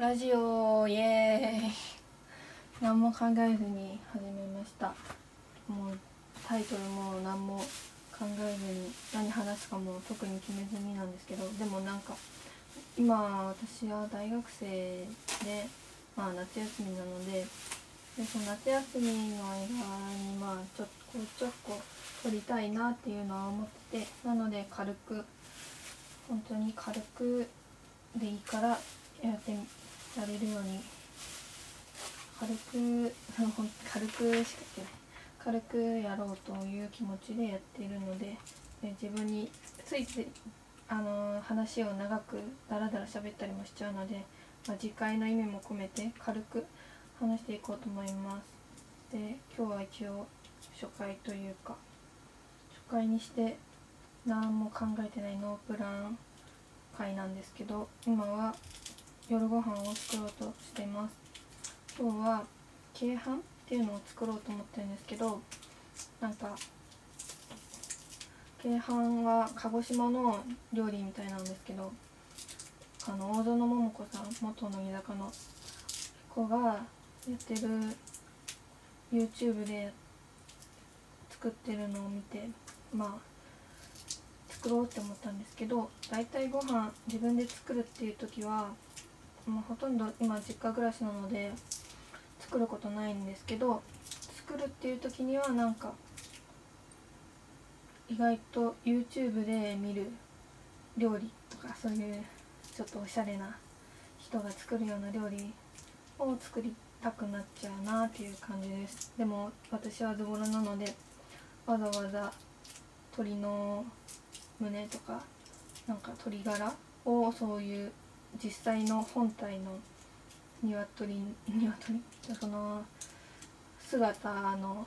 ラジオイエーイ。何も考えずに始めました。もうタイトルも何も考えずに何話すかも特に決めずになんですけどでもなんか今私は大学生でまあ夏休みなのででその夏休みの間にまあちょっとこうちょっこ撮りたいなっていうのは思っててなので軽く本当に軽くでいいからやってやれるように。軽く軽くしか言ってない軽くやろうという気持ちでやっているのでで自分についついあの話を長くダラダラ喋ったりもしちゃうので、まあ、次回の意味も込めて軽く話していこうと思います。で今日は一応初回というか初回にして何も考えてないノープラン回なんですけど今は夜ご飯を作ろうとしています。今日は鶏飯っていうのを作ろうと思ってるんですけどなんか鶏飯は鹿児島の料理みたいなんですけどあの大園桃子さん元乃木坂の子がやってる YouTube で作ってるのを見てまあ作ろうって思ったんですけど大体ご飯自分で作るっていう時はまあ、ほとんど今実家暮らしなので作ることないんですけど作るっていう時にはなんか意外と YouTube で見る料理とかそういうちょっとおしゃれな人が作るような料理を作りたくなっちゃうなっていう感じです。でも私はズボラなのでわざわざ鶏の胸とかなんか鶏ガラをそういう実際の本体の鶏鶏 その姿の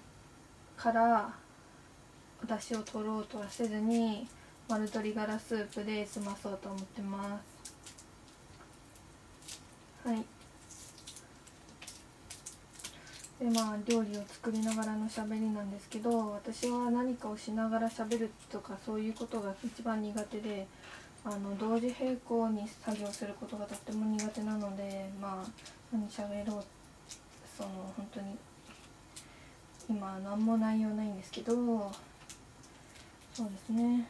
から出汁を取ろうとはせずに丸鶏ガラスープで済まそうと思ってます。はい。でまあ料理を作りながらのしゃべりなんですけど私は何かをしながらしゃべるとかそういうことが一番苦手であの同時並行に作業することがとっても苦手なのでまあ何しゃべろうその本当に今何も内容ないんですけどそうですね。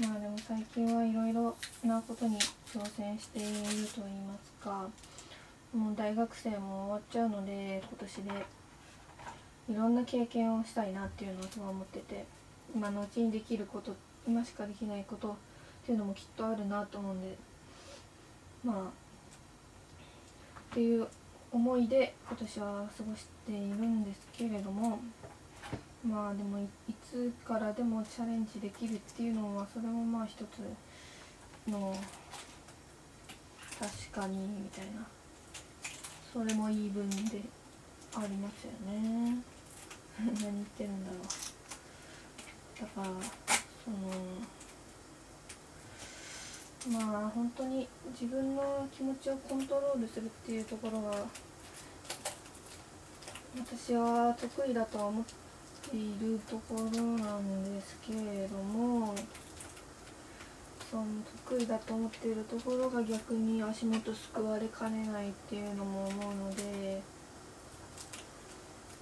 まあでも最近はいろいろなことに挑戦していると言いますかもう大学生も終わっちゃうので今年でいろんな経験をしたいなっていうのはそう思ってて今のうちにできること今しかできないことっていうのもきっとあるなと思うんでまあっていう思いで今年は過ごしているんですけれどもまあでもいつからでもチャレンジできるっていうのはそれもまあ一つの確かにみたいなそれも言い分でありますよね。何言ってるんだろう。だからそのまあ本当に自分の気持ちをコントロールするっていうところが私は得意だとは思っているところなんですけれどもその得意だと思っているところが逆に足元すくわれかねないっていうのも思うので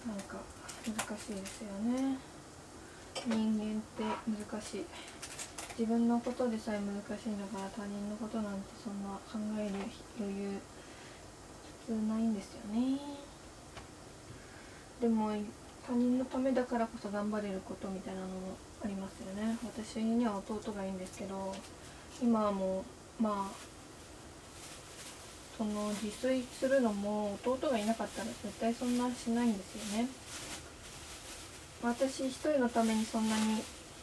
なんか難しいですよね人間って難しい。自分のことでさえ難しいのから他人のことなんてそんな考える余裕普通ないんですよね。でも他人のためだからこそ頑張れることみたいなのもありますよね。私には弟がいいんですけど今はもうまあその自炊するのも弟がいなかったら絶対そんなしないんですよね。私一人のためにそんなに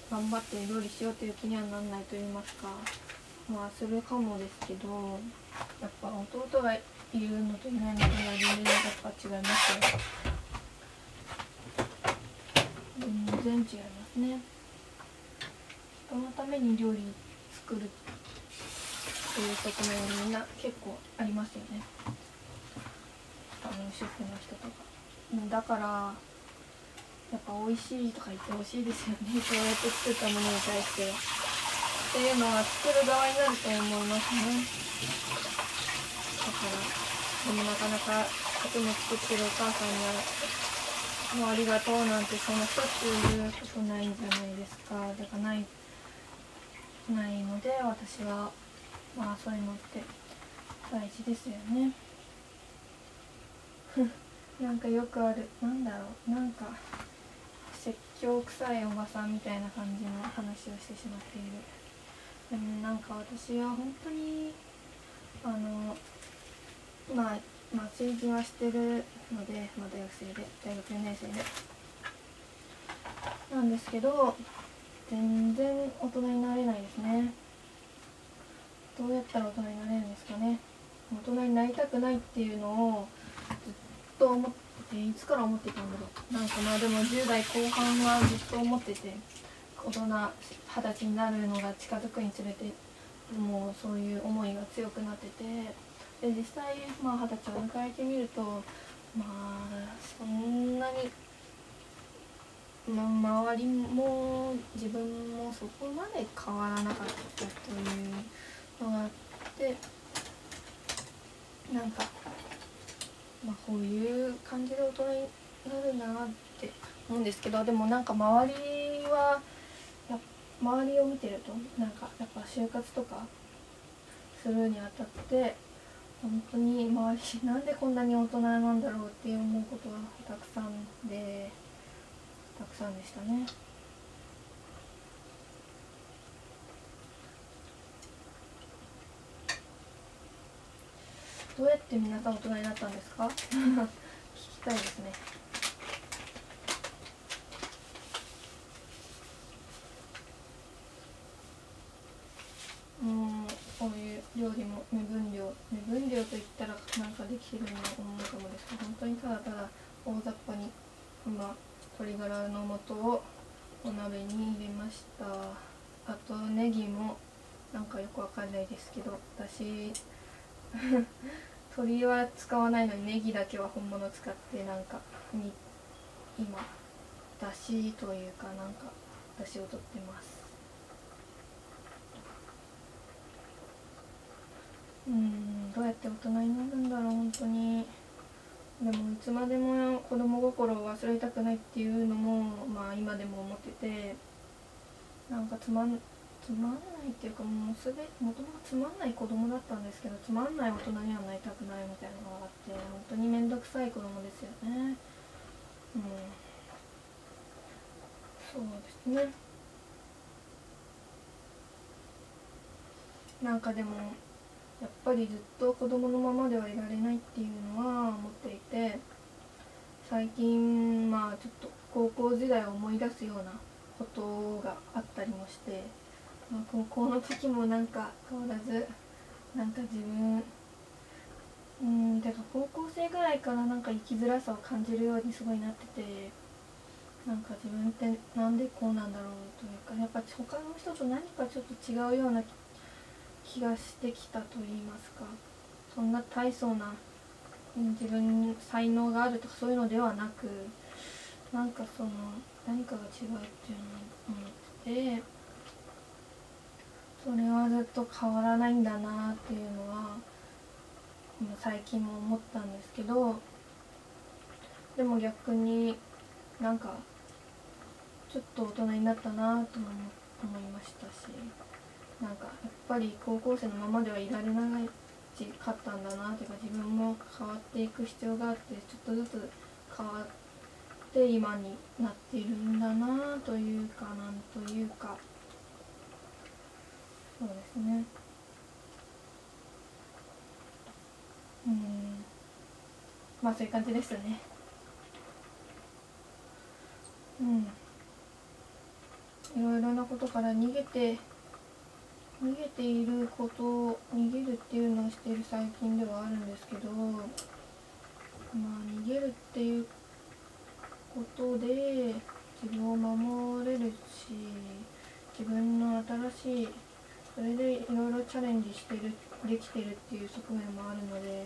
頑張って料理しようという気にはなんないと言いますか。まあするかもですけどやっぱ弟がいるのといないのとは全然やっぱ違いますよ。全然違いますね。人のために料理作るっていう側面みんな結構ありますよね。あの主婦の人とか。だからやっぱ美味しいとか言ってほしいですよね。そうやって作ったものに対してっていうのは作る側になると思いますね。だからでもなかなかいつも作ってるお母さんにはもうありがとうなんてそんなしょっちゅう言うことないんじゃないですか。だからないないので私はまあそういうのって大事ですよね。なんかよくある。なんだろう。なんか説教臭いおばさんみたいな感じの話をしてしまっている。でもなんか私は本当にあのまあまあ成人はしてるので、まあ、大学生で大学4年生で。なんですけど全然大人になれないですね。どうやったら大人になれるんですかね。大人になりたくないっていうのをずっと思ってえいつから思ってたんだろう？なんかまあでも10代後半はずっと思ってて大人二十歳になるのが近づくにつれてもうそういう思いが強くなっててで実際まあ二十歳を迎えてみるとまあそんなに、ま、周りも自分もそこまで変わらなかったというのがあってなんか、まあ、こういう感じで大人になるんだなって思うんですけどでもなんか周りはや周りを見てるとなんかやっぱ就活とかするにあたって本当に周りなんでこんなに大人なんだろうって思うことがたくさんでたくさんでしたね。どうやって皆さん大人になったんですか？聞きたいですね。うんこういう料理も目分量目分量と言ったらなんかできてるような思うかもですけど本当にただただ大雑把に今鶏ガラの素をお鍋に入れました。あとネギもなんかよくわかんないですけど私鶏は使わないのにネギだけは本物使ってなんかに今だしというかなんかだしを取ってます。うんどうやって大人になるんだろう本当に。でもいつまでも子供心を忘れたくないっていうのもまあ今でも思っててなんかつまんつまんないっていうかもうすべもともとつまんない子供だったんですけどつまんない大人にはなりたくないみたいなのがあって本当に面倒くさい子供ですよね。うん。そうですね。なんかでもやっぱりずっと子供のままではいられないっていうのは思っていて最近まあちょっと高校時代を思い出すようなことがあったりもしてまあ、高校の時もなんか変わらずなんか自分うんだか高校生ぐらいからなんか生きづらさを感じるようにすごいなっててなんか自分ってなんでこうなんだろうというかやっぱ他の人と何かちょっと違うような気がしてきたと言いますかそんな大層な自分に才能があるとかそういうのではなくなんかその何かが違うっていうのを思って。それはずっと変わらないんだなっていうのは最近も思ったんですけどでも逆になんかちょっと大人になったなとも思いましたしなんかやっぱり高校生のままではいられないかったんだなというか自分も変わっていく必要があってちょっとずつ変わって今になっているんだなというかなんというか。そうですね。うん。まあそういう感じですね。うん。いろいろなことから逃げて逃げていることを逃げるっていうのをしている最近ではあるんですけどまあ逃げるっていうことで自分を守れるし自分の新しいそれでいろいろチャレンジしてるできてるっていう側面もあるので、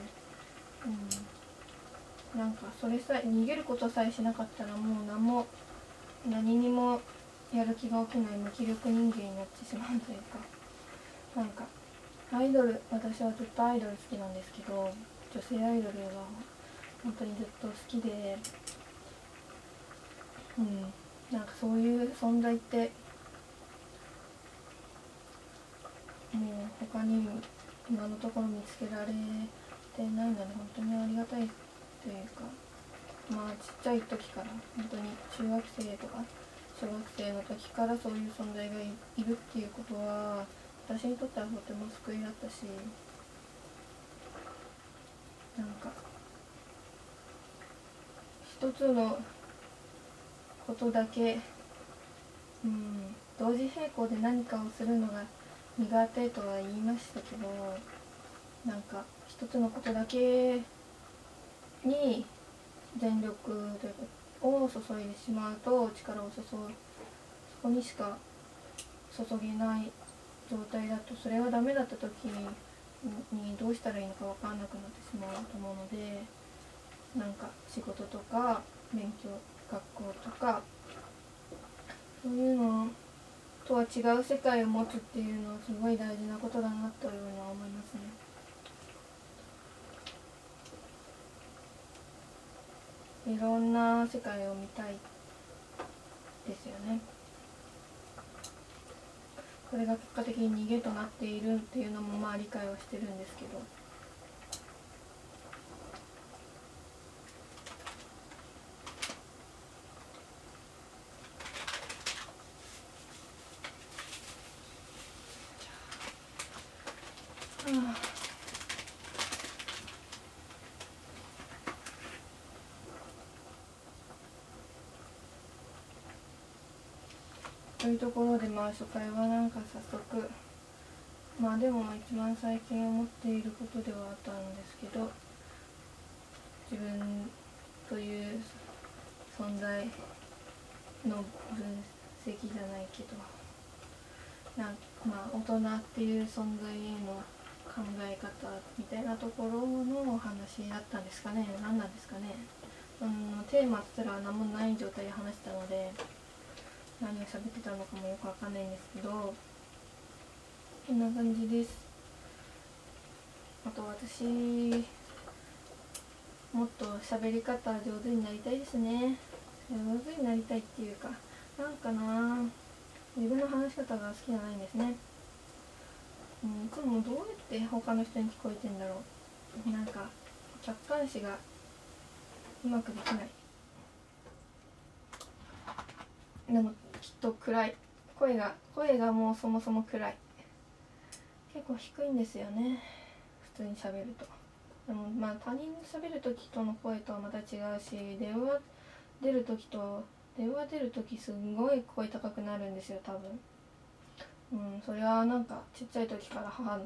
うん、なんかそれさえ逃げることさえしなかったらもう何も何にもやる気が起きない無気力人間になってしまうというかなんかアイドル私はずっとアイドル好きなんですけど女性アイドルは本当にずっと好きでうん。なんかそういう存在ってもう他にも今のところ見つけられてないので本当にありがたいというかまあちっちゃい時から本当に中学生とか小学生の時からそういう存在がいるっていうことは私にとってはとても救いだったしなんか一つのことだけうん同時並行で何かをするのが苦手とは言いましたけどなんか一つのことだけに全力を注いでしまうと力を注ぐそこにしか注げない状態だとそれはダメだった時にどうしたらいいのか分かんなくなってしまうと思うのでなんか仕事とか勉強学校とかそういうのとは違う世界を持つっていうのはすごい大事なことだなというふうには思いますね。いろんな世界を見たいですよね。これが結果的に逃げとなっているっていうのもまあ理解はしてるんですけど。というところでまあ初回はなんか早速まあでも一番最近思っていることではあったんですけど自分という存在の分析じゃないけどなんまあ大人っていう存在への考え方みたいなところのお話だったんですかね。何なんですかね、うん、テーマすら何もない状態で話したので何を喋ってたのかもよくわかんないんですけどこんな感じです。あと私もっと喋り方上手になりたいですね。上手になりたいっていうかなんかな自分の話し方が好きじゃないんですね。うん、いつもどうやって他の人に聞こえてんだろう。なんか客観視がうまくできない。でもきっと暗い。声が声がもうそもそも暗い。結構低いんですよね。普通にしゃべると。でもまあ他人と喋る時との声とはまた違うし電話出る時と電話出る時すんごい声高くなるんですよ多分。うんそれはなんかちっちゃい時から母の。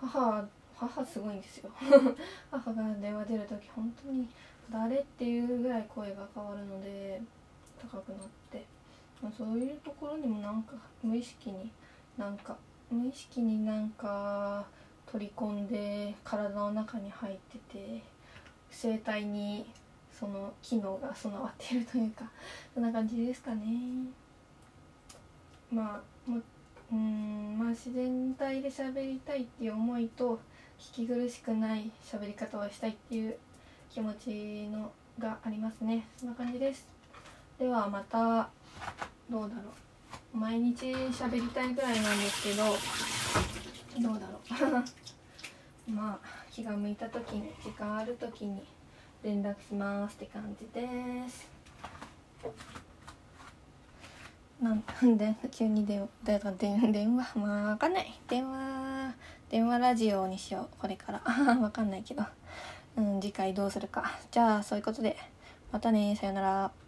母母すごいんですよ。母が電話出る時本当に誰っていうぐらい声が変わるので高くなって、そういうところにもなんか無意識になんか無意識になんか取り込んで体の中に入ってて生体にその機能が備わっているというかそんな感じですかね。まあもうんまあ自然体で喋りたいっていう思いと聞き苦しくない喋り方をしたいっていう気持ちのがありますね。そんな感じです。ではまた。どうだろう。毎日喋りたいぐらいなんですけどどうだろう。まあ気が向いた時に時間ある時に連絡しますって感じです。なん で急に電話電電話まあわかんない。電話電話ラジオにしよう。これから。わかんないけど、うん、次回どうするか。じゃあそういうことで。またね。さよなら。